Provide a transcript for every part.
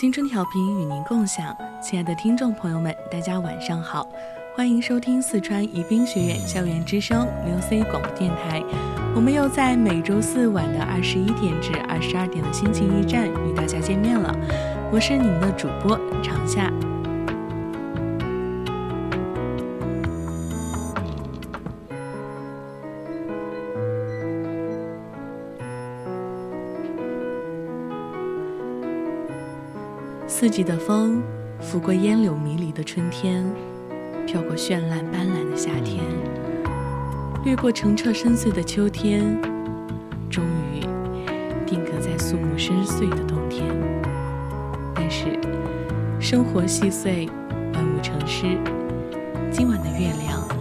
青春调频与您共享，亲爱的听众朋友们，大家晚上好，欢迎收听四川宜宾学院校园之声六 C 广播电台。我们又在每周四晚的二十一点至二十二点的心情驿站与大家见面了，我是你们的主播长夏。四季的风，拂过烟柳迷离的春天，飘过绚烂斑斓的夏天，掠过澄澈深邃的秋天，终于定格在肃穆深邃的冬天。但是，生活细碎，万物成诗。今晚的月亮。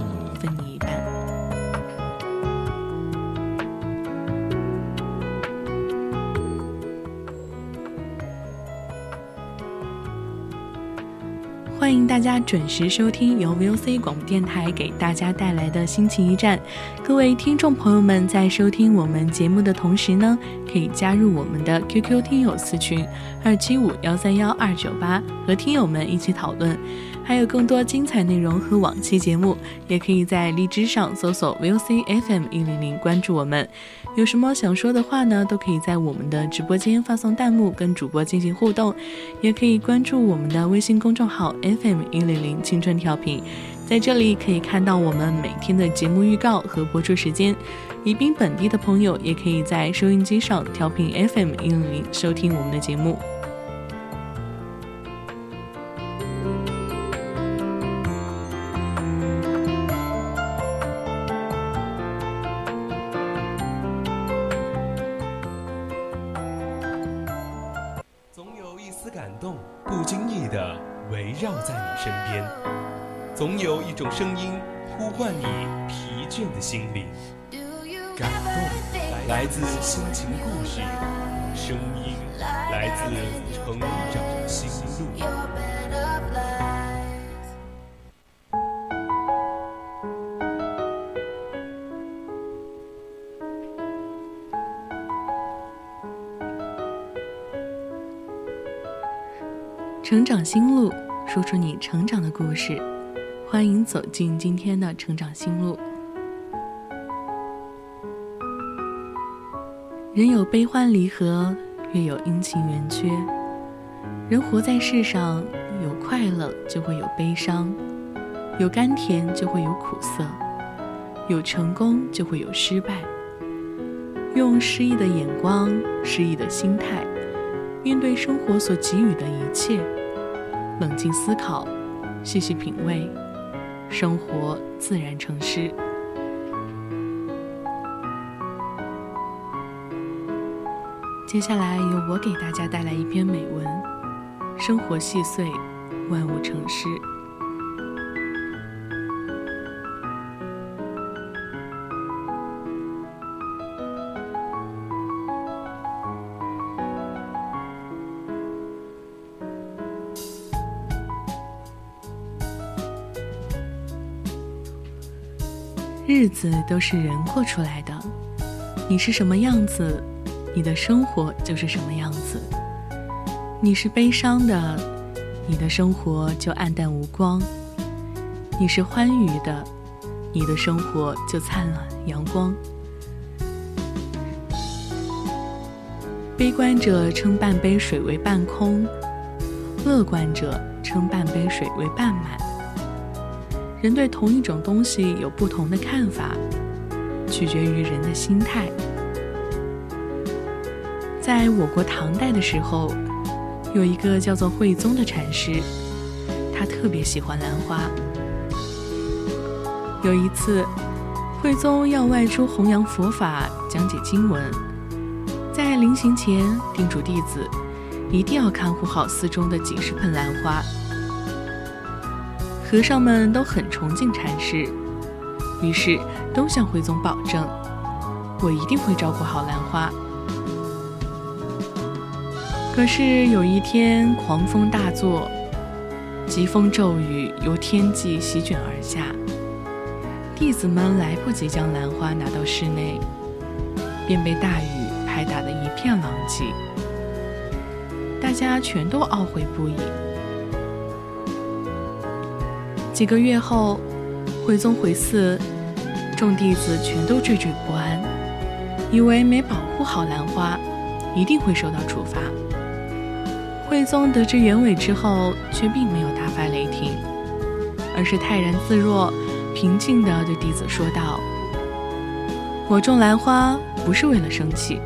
大家准时收听由 VOC 广播电台给大家带来的心情驿站。各位听众朋友们，在收听我们节目的同时呢，可以加入我们的 QQ 听友私群二七五幺三幺二九八，和听友们一起讨论。还有更多精彩内容和往期节目，也可以在荔枝上搜索 VOC FM 一零零，关注我们。有什么想说的话呢？都可以在我们的直播间发送弹幕，跟主播进行互动，也可以关注我们的微信公众号 FM 一零零青春调频，在这里可以看到我们每天的节目预告和播出时间。宜宾本地的朋友也可以在收音机上调频 FM 一零零收听我们的节目。声音来自成长心路。成长心路，说出你成长的故事。欢迎走进今天的成长心路。人有悲欢离合，月有阴晴圆缺。人活在世上，有快乐就会有悲伤，有甘甜就会有苦涩，有成功就会有失败。用诗意的眼光、诗意的心态，面对生活所给予的一切，冷静思考，细细品味。生活自然成诗。接下来由我给大家带来一篇美文：生活细碎，万物成诗。日子都是人过出来的，你是什么样子，你的生活就是什么样子。你是悲伤的，你的生活就黯淡无光；你是欢愉的，你的生活就灿烂阳光。悲观者称半杯水为半空，乐观者称半杯水为半满。人对同一种东西有不同的看法，取决于人的心态。在我国唐代的时候，有一个叫做慧宗的禅师，他特别喜欢兰花。有一次，慧宗要外出弘扬佛法，讲解经文，在临行前叮嘱弟子，一定要看护好寺中的几十盆兰花。和尚们都很崇敬禅师，于是都向慧宗保证：“我一定会照顾好兰花。”可是有一天，狂风大作，疾风骤雨由天际席卷而下。弟子们来不及将兰花拿到室内，便被大雨拍打得一片狼藉。大家全都懊悔不已。几个月后，慧宗回寺，众弟子全都惴惴不安，以为没保护好兰花，一定会受到处罚。慧宗得知原委之后，却并没有大发雷霆，而是泰然自若。平静地对弟子说道：“我种兰花不是为了生气。”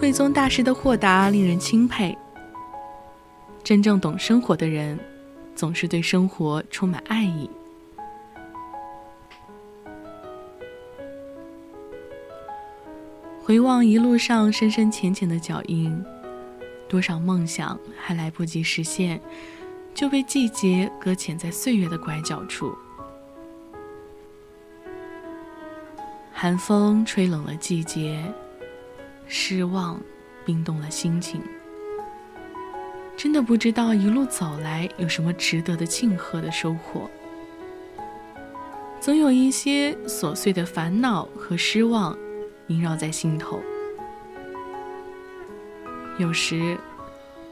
慧宗大师的豁达令人钦佩。真正懂生活的人，总是对生活充满爱意。回望一路上深深浅浅的脚印，多少梦想还来不及实现。就被季节搁浅在岁月的拐角处，寒风吹冷了季节，失望冰冻了心情。真的不知道一路走来有什么值得的庆贺的收获，总有一些琐碎的烦恼和失望萦绕在心头，有时。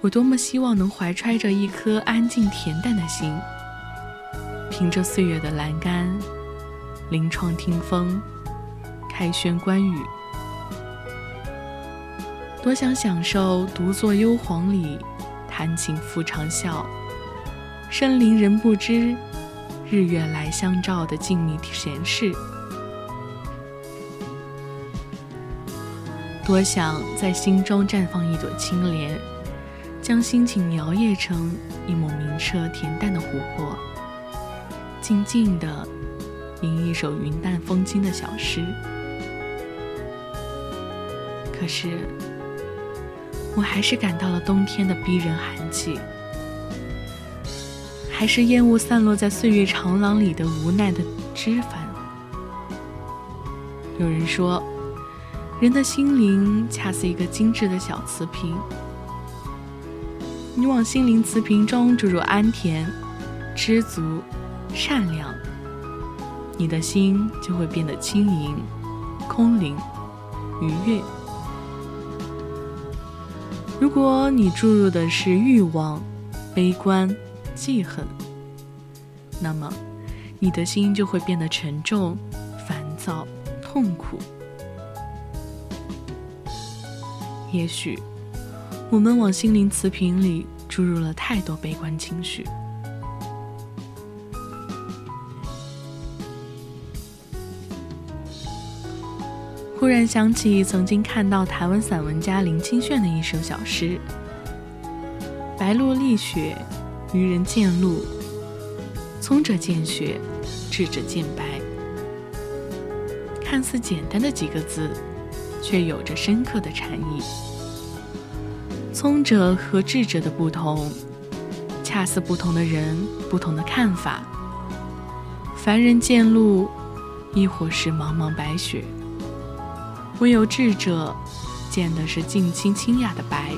我多么希望能怀揣着一颗安静恬淡的心，凭着岁月的栏杆，临窗听风，开轩观雨。多想享受独坐幽篁里，弹琴复长啸，深林人不知，日月来相照的静谧闲适。多想在心中绽放一朵青莲。将心情摇曳成一抹明澈恬淡的湖泊，静静地吟一首云淡风轻的小诗。可是，我还是感到了冬天的逼人寒气，还是烟雾散落在岁月长廊里的无奈的枝繁。有人说，人的心灵恰似一个精致的小瓷瓶。你往心灵瓷瓶中注入安恬、知足、善良，你的心就会变得轻盈、空灵、愉悦。如果你注入的是欲望、悲观、记恨，那么你的心就会变得沉重、烦躁、痛苦。也许。我们往心灵瓷瓶里注入了太多悲观情绪。忽然想起曾经看到台湾散文家林清炫的一首小诗：“白露立雪，渔人见露。聪者见雪，智者见白。”看似简单的几个字，却有着深刻的禅意。聪者和智者的不同，恰似不同的人不同的看法。凡人见路，亦或是茫茫白雪；唯有智者，见的是静清清雅的白。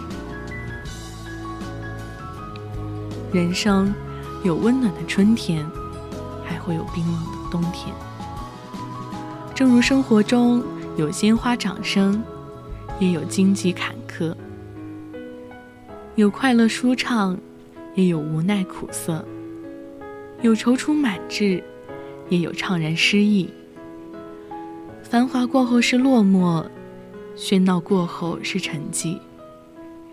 人生有温暖的春天，还会有冰冷的冬天。正如生活中有鲜花掌声，也有荆棘坎坷。有快乐舒畅，也有无奈苦涩；有踌躇满志，也有怅然失意。繁华过后是落寞，喧闹过后是沉寂，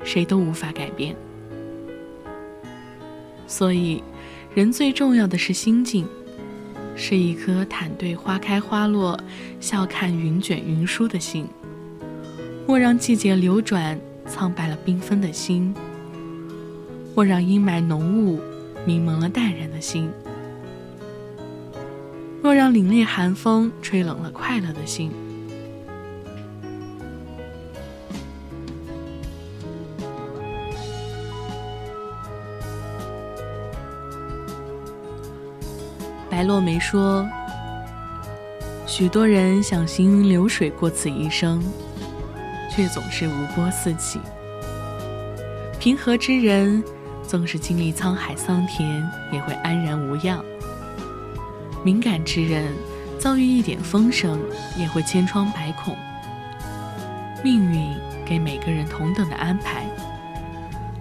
谁都无法改变。所以，人最重要的是心境，是一颗坦对花开花落、笑看云卷云舒的心。莫让季节流转苍白了缤纷的心，莫让阴霾浓雾迷蒙了淡然的心，莫让凛冽寒风吹冷了快乐的心。白落梅说：“许多人想行云流水过此一生，却总是无波四起。平和之人，纵是经历沧海桑田，也会安然无恙；敏感之人，遭遇一点风声，也会千疮百孔。命运给每个人同等的安排，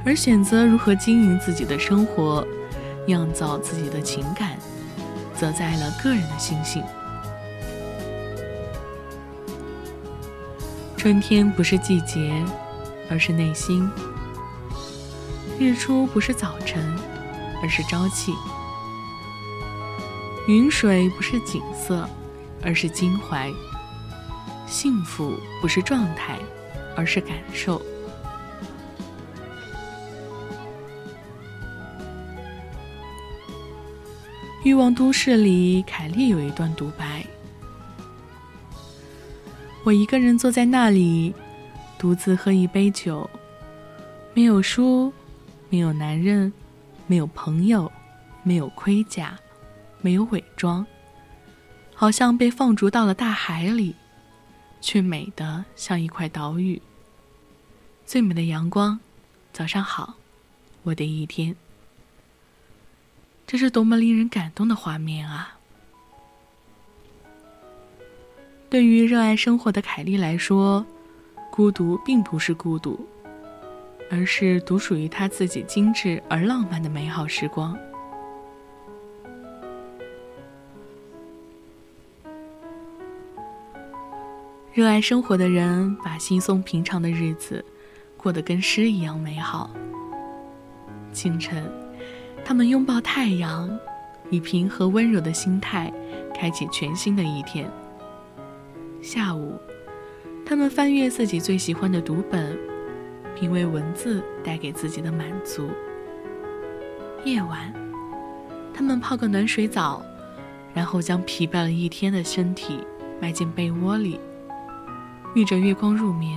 而选择如何经营自己的生活，酿造自己的情感。”则在了个人的心性。春天不是季节，而是内心；日出不是早晨，而是朝气；云水不是景色，而是襟怀；幸福不是状态，而是感受。欲望都市里，凯莉有一段独白：“我一个人坐在那里，独自喝一杯酒，没有书，没有男人，没有朋友，没有盔甲，没有伪装，好像被放逐到了大海里，却美得像一块岛屿。最美的阳光，早上好，我的一天。”这是多么令人感动的画面啊！对于热爱生活的凯莉来说，孤独并不是孤独，而是独属于她自己精致而浪漫的美好时光。热爱生活的人，把轻松平常的日子过得跟诗一样美好。清晨。他们拥抱太阳，以平和温柔的心态，开启全新的一天。下午，他们翻阅自己最喜欢的读本，品味文字带给自己的满足。夜晚，他们泡个暖水澡，然后将疲惫了一天的身体埋进被窝里，遇着月光入眠。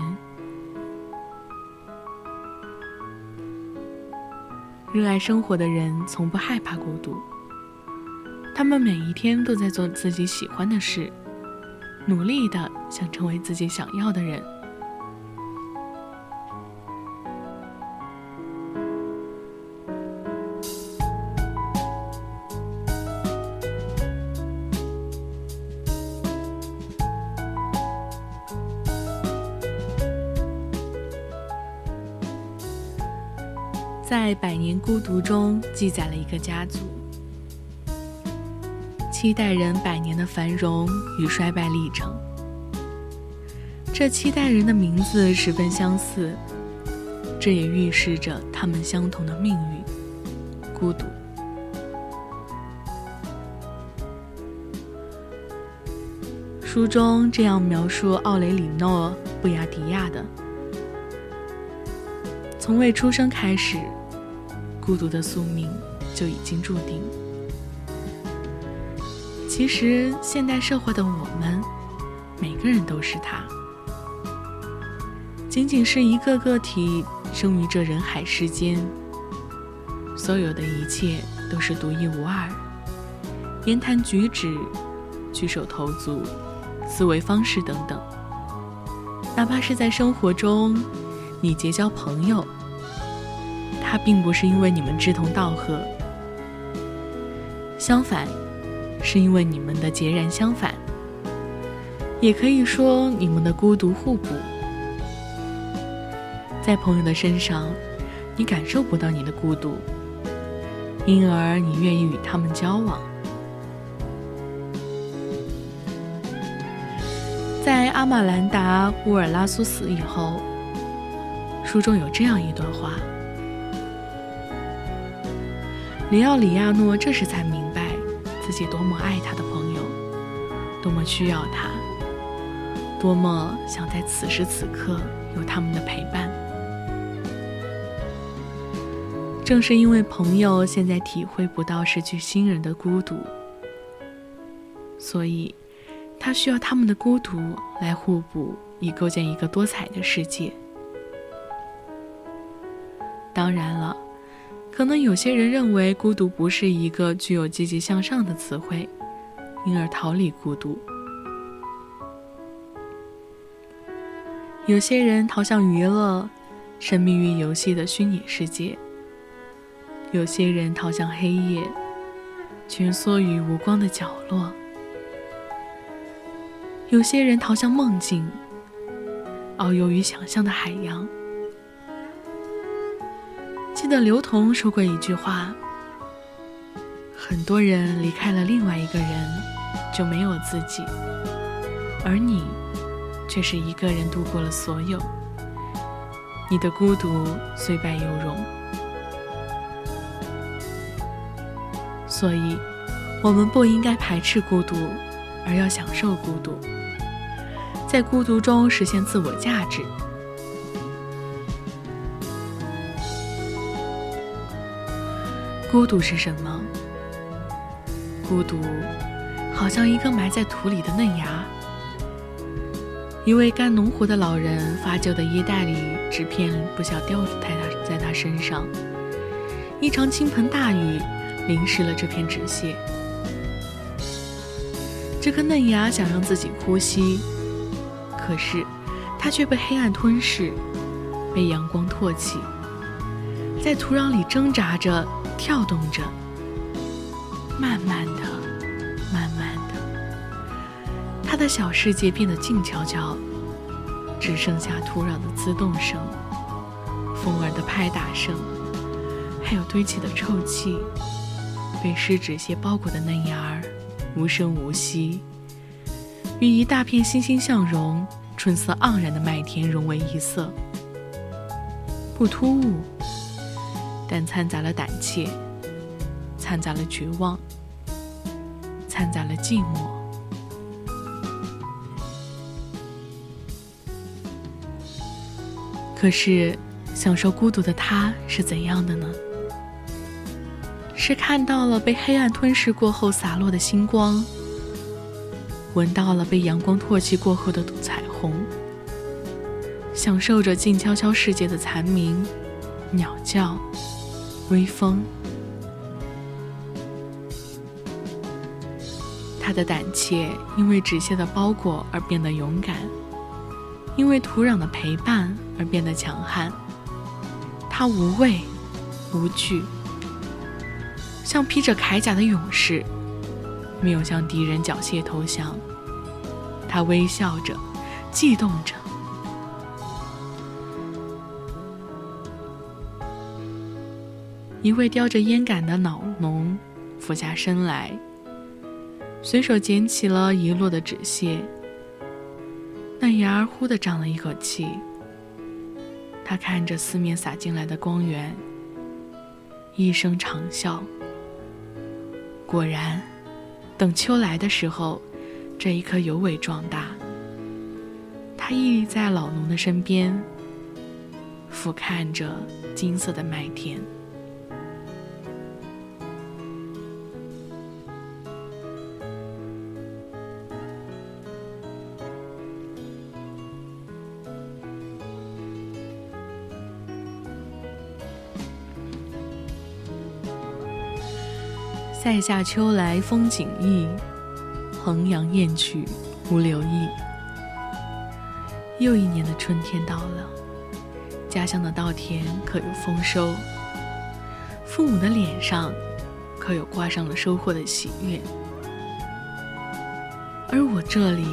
热爱生活的人从不害怕孤独，他们每一天都在做自己喜欢的事，努力的想成为自己想要的人。百年孤独》中记载了一个家族，七代人百年的繁荣与衰败历程。这七代人的名字十分相似，这也预示着他们相同的命运——孤独。书中这样描述奥雷里诺·布雅迪亚的：从未出生开始。孤独的宿命就已经注定。其实，现代社会的我们，每个人都是他，仅仅是一个个体生于这人海世间。所有的一切都是独一无二，言谈举止、举手投足、思维方式等等，哪怕是在生活中，你结交朋友。他并不是因为你们志同道合，相反，是因为你们的截然相反。也可以说你们的孤独互补。在朋友的身上，你感受不到你的孤独，因而你愿意与他们交往。在阿玛兰达·乌尔拉苏死以后，书中有这样一段话：里奥里亚诺这时才明白自己多么爱他的朋友，多么需要他，多么想在此时此刻有他们的陪伴。正是因为朋友现在体会不到失去亲人的孤独，所以。他需要他们的孤独来互补，以构建一个多彩的世界。当然了，可能有些人认为孤独不是一个具有积极向上的词汇，因而逃离孤独。有些人逃向娱乐，沉迷于游戏的虚拟世界；有些人逃向黑夜，蜷缩于无光的角落。有些人逃向梦境，遨游于想象的海洋。记得刘同说过一句话：“很多人离开了另外一个人，就没有自己，而你，却是一个人度过了所有。你的孤独虽败犹荣。”所以，我们不应该排斥孤独，而要享受孤独。在孤独中实现自我价值。孤独是什么？孤独好像一个埋在土里的嫩芽。一位干农活的老人发旧的衣袋里，纸片不小心掉在他在他身上。一场倾盆大雨淋湿了这片纸屑。这颗嫩芽想让自己呼吸。可是，它却被黑暗吞噬，被阳光唾弃，在土壤里挣扎着、跳动着，慢慢的、慢慢的，他的小世界变得静悄悄，只剩下土壤的滋动声、风儿的拍打声，还有堆起的臭气。被湿纸屑包裹的嫩芽儿，无声无息。与一大片欣欣向荣、春色盎然的麦田融为一色，不突兀，但掺杂了胆怯，掺杂了绝望，掺杂了寂寞。可是，享受孤独的他是怎样的呢？是看到了被黑暗吞噬过后洒落的星光。闻到了被阳光唾弃过后的彩虹，享受着静悄悄世界的蝉鸣、鸟叫、微风。他的胆怯因为纸屑的包裹而变得勇敢，因为土壤的陪伴而变得强悍。他无畏无惧，像披着铠甲的勇士。没有向敌人缴械投降，他微笑着，悸动着。一位叼着烟杆的老农俯下身来，随手捡起了遗落的纸屑。那芽儿忽地长了一口气。他看着四面洒进来的光源，一声长啸。果然。等秋来的时候，这一棵尤为壮大。他屹立在老农的身边，俯瞰着金色的麦田。塞下秋来风景异，衡阳雁去无留意。又一年的春天到了，家乡的稻田可有丰收？父母的脸上可有挂上了收获的喜悦？而我这里，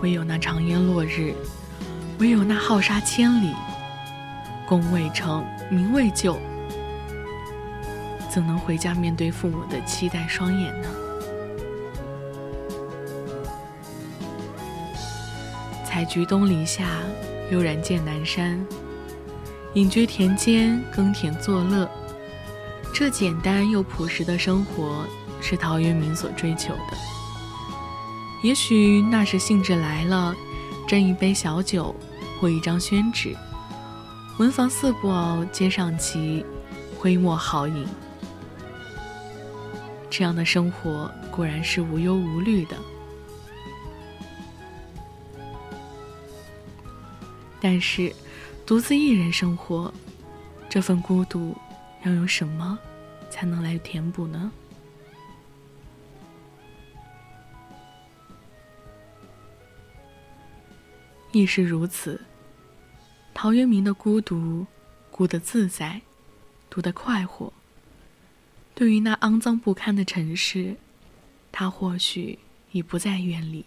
唯有那长烟落日，唯有那浩沙千里，功未成，名未就。怎能回家面对父母的期待双眼呢？采菊东篱下，悠然见南山。隐居田间，耕田作乐。这简单又朴实的生活，是陶渊明所追求的。也许那时兴致来了，斟一杯小酒，或一张宣纸，文房四宝皆上齐，挥墨好饮。这样的生活果然是无忧无虑的。但是，独自一人生活，这份孤独。要用什么才能来填补呢？亦是如此。陶渊明的孤独，孤得自在，独得快活。对于那肮脏不堪的城市，他或许已不再远离；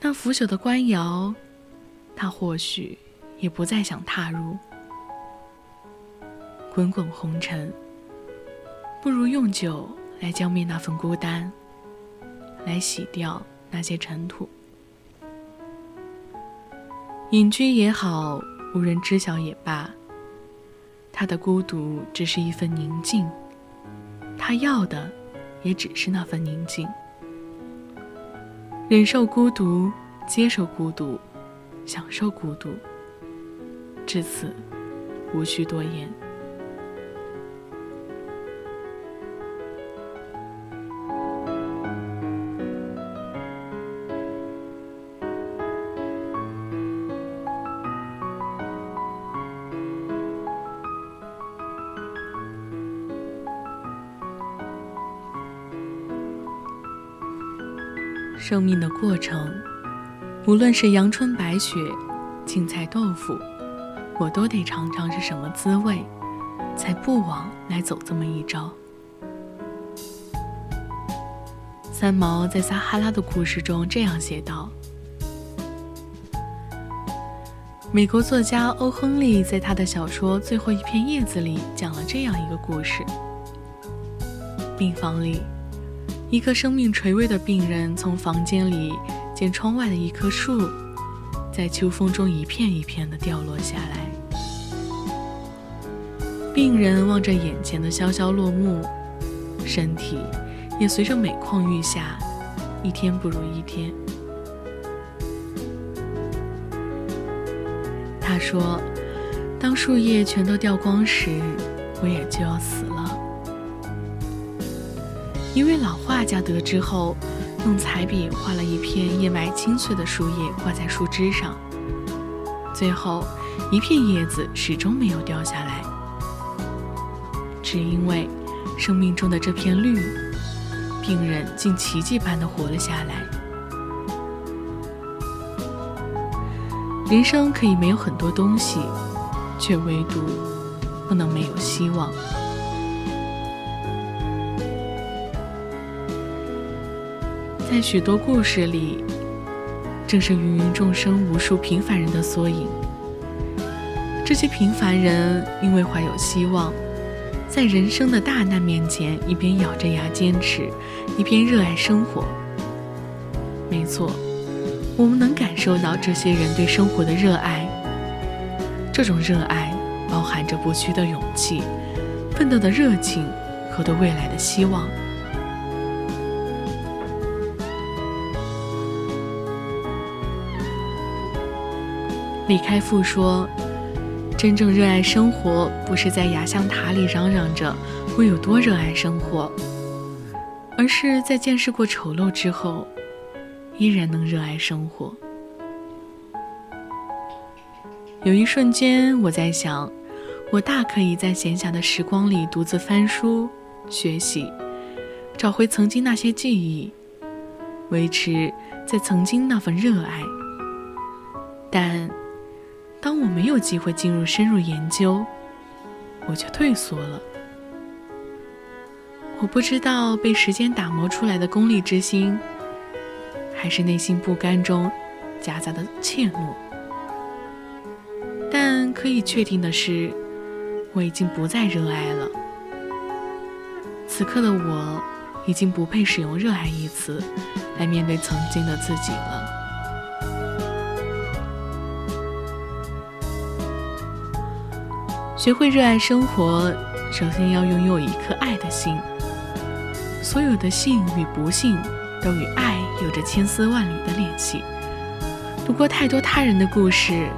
那腐朽的官窑，他或许也不再想踏入。滚滚红尘，不如用酒来浇灭那份孤单，来洗掉那些尘土。隐居也好，无人知晓也罢，他的孤独只是一份宁静，他要的也只是那份宁静。忍受孤独，接受孤独，享受孤独，至此，无需多言。生命的过程，无论是阳春白雪、青菜豆腐，我都得尝尝是什么滋味，才不枉来走这么一遭。三毛在撒哈拉的故事中这样写道：美国作家欧·亨利在他的小说《最后一片叶子》里讲了这样一个故事：病房里。一个生命垂危的病人从房间里见窗外的一棵树，在秋风中一片一片的掉落下来。病人望着眼前的萧萧落幕，身体也随着每况愈下，一天不如一天。他说：“当树叶全都掉光时，我也就要死。”一位老画家得知后，用彩笔画了一片叶脉清脆的树叶挂在树枝上，最后一片叶子始终没有掉下来，只因为生命中的这片绿，病人竟奇迹般的活了下来。人生可以没有很多东西，却唯独不能没有希望。在许多故事里，正是芸芸众生、无数平凡人的缩影。这些平凡人因为怀有希望，在人生的大难面前，一边咬着牙坚持，一边热爱生活。没错，我们能感受到这些人对生活的热爱。这种热爱包含着不屈的勇气、奋斗的热情和对未来的希望。李开复说：“真正热爱生活，不是在雅香塔里嚷嚷着我有多热爱生活，而是在见识过丑陋之后，依然能热爱生活。”有一瞬间，我在想，我大可以在闲暇的时光里独自翻书、学习，找回曾经那些记忆，维持在曾经那份热爱，但。当我没有机会进入深入研究，我就退缩了。我不知道被时间打磨出来的功利之心，还是内心不甘中夹杂的怯懦。但可以确定的是，我已经不再热爱了。此刻的我，已经不配使用“热爱”一词来面对曾经的自己了。学会热爱生活，首先要拥有一颗爱的心。所有的幸与不幸，都与爱有着千丝万缕的联系。读过太多他人的故事，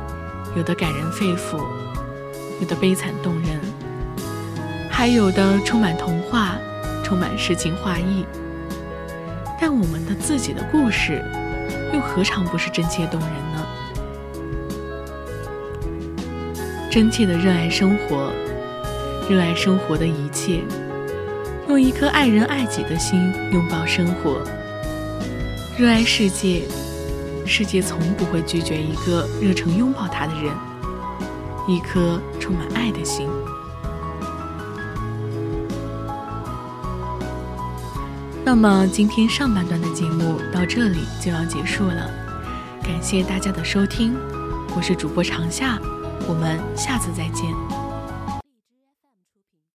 有的感人肺腑，有的悲惨动人，还有的充满童话，充满诗情画意。但我们的自己的故事，又何尝不是真切动人呢？真切的热爱生活，热爱生活的一切。用一颗爱人爱己的心拥抱生活，热爱世界，世界从不会拒绝一个热诚拥抱他的人。一颗充满爱的心。那么今天上半段的节目到这里就要结束了，感谢大家的收听，我是主播长夏，我们下次再见。